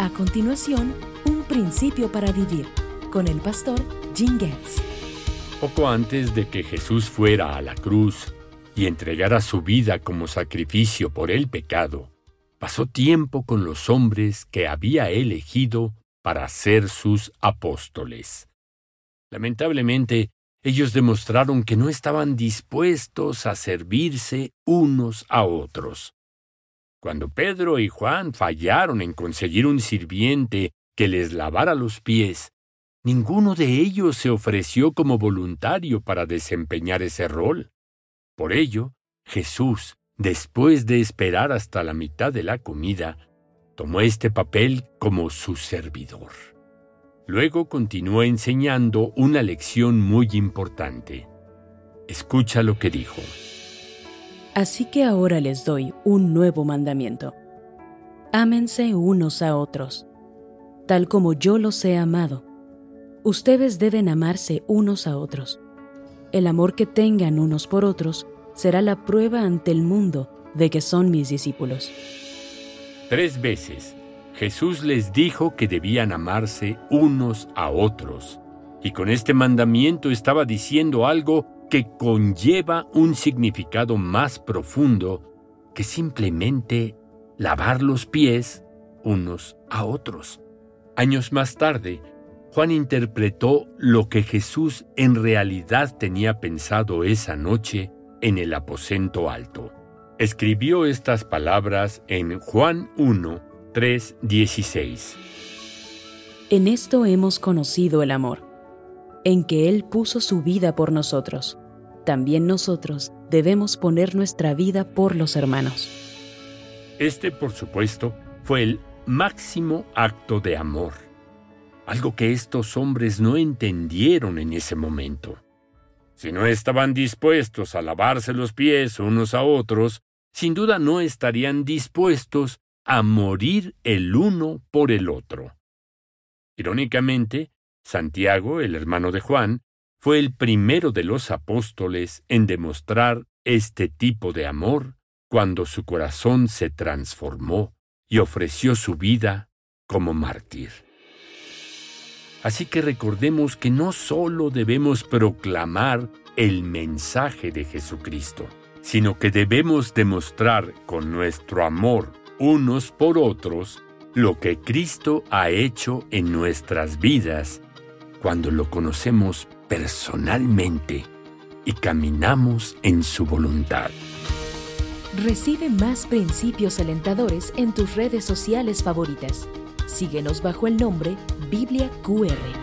A continuación, un principio para vivir con el pastor Jim Getz. Poco antes de que Jesús fuera a la cruz y entregara su vida como sacrificio por el pecado, pasó tiempo con los hombres que había elegido para ser sus apóstoles. Lamentablemente, ellos demostraron que no estaban dispuestos a servirse unos a otros. Cuando Pedro y Juan fallaron en conseguir un sirviente que les lavara los pies, ninguno de ellos se ofreció como voluntario para desempeñar ese rol. Por ello, Jesús, después de esperar hasta la mitad de la comida, tomó este papel como su servidor. Luego continuó enseñando una lección muy importante. Escucha lo que dijo. Así que ahora les doy un nuevo mandamiento. Ámense unos a otros, tal como yo los he amado. Ustedes deben amarse unos a otros. El amor que tengan unos por otros será la prueba ante el mundo de que son mis discípulos. Tres veces Jesús les dijo que debían amarse unos a otros, y con este mandamiento estaba diciendo algo que conlleva un significado más profundo que simplemente lavar los pies unos a otros. Años más tarde, Juan interpretó lo que Jesús en realidad tenía pensado esa noche en el aposento alto. Escribió estas palabras en Juan 1, 3, 16. En esto hemos conocido el amor, en que Él puso su vida por nosotros también nosotros debemos poner nuestra vida por los hermanos. Este, por supuesto, fue el máximo acto de amor, algo que estos hombres no entendieron en ese momento. Si no estaban dispuestos a lavarse los pies unos a otros, sin duda no estarían dispuestos a morir el uno por el otro. Irónicamente, Santiago, el hermano de Juan, fue el primero de los apóstoles en demostrar este tipo de amor cuando su corazón se transformó y ofreció su vida como mártir. Así que recordemos que no solo debemos proclamar el mensaje de Jesucristo, sino que debemos demostrar con nuestro amor unos por otros lo que Cristo ha hecho en nuestras vidas cuando lo conocemos personalmente y caminamos en su voluntad. Recibe más principios alentadores en tus redes sociales favoritas. Síguenos bajo el nombre Biblia QR.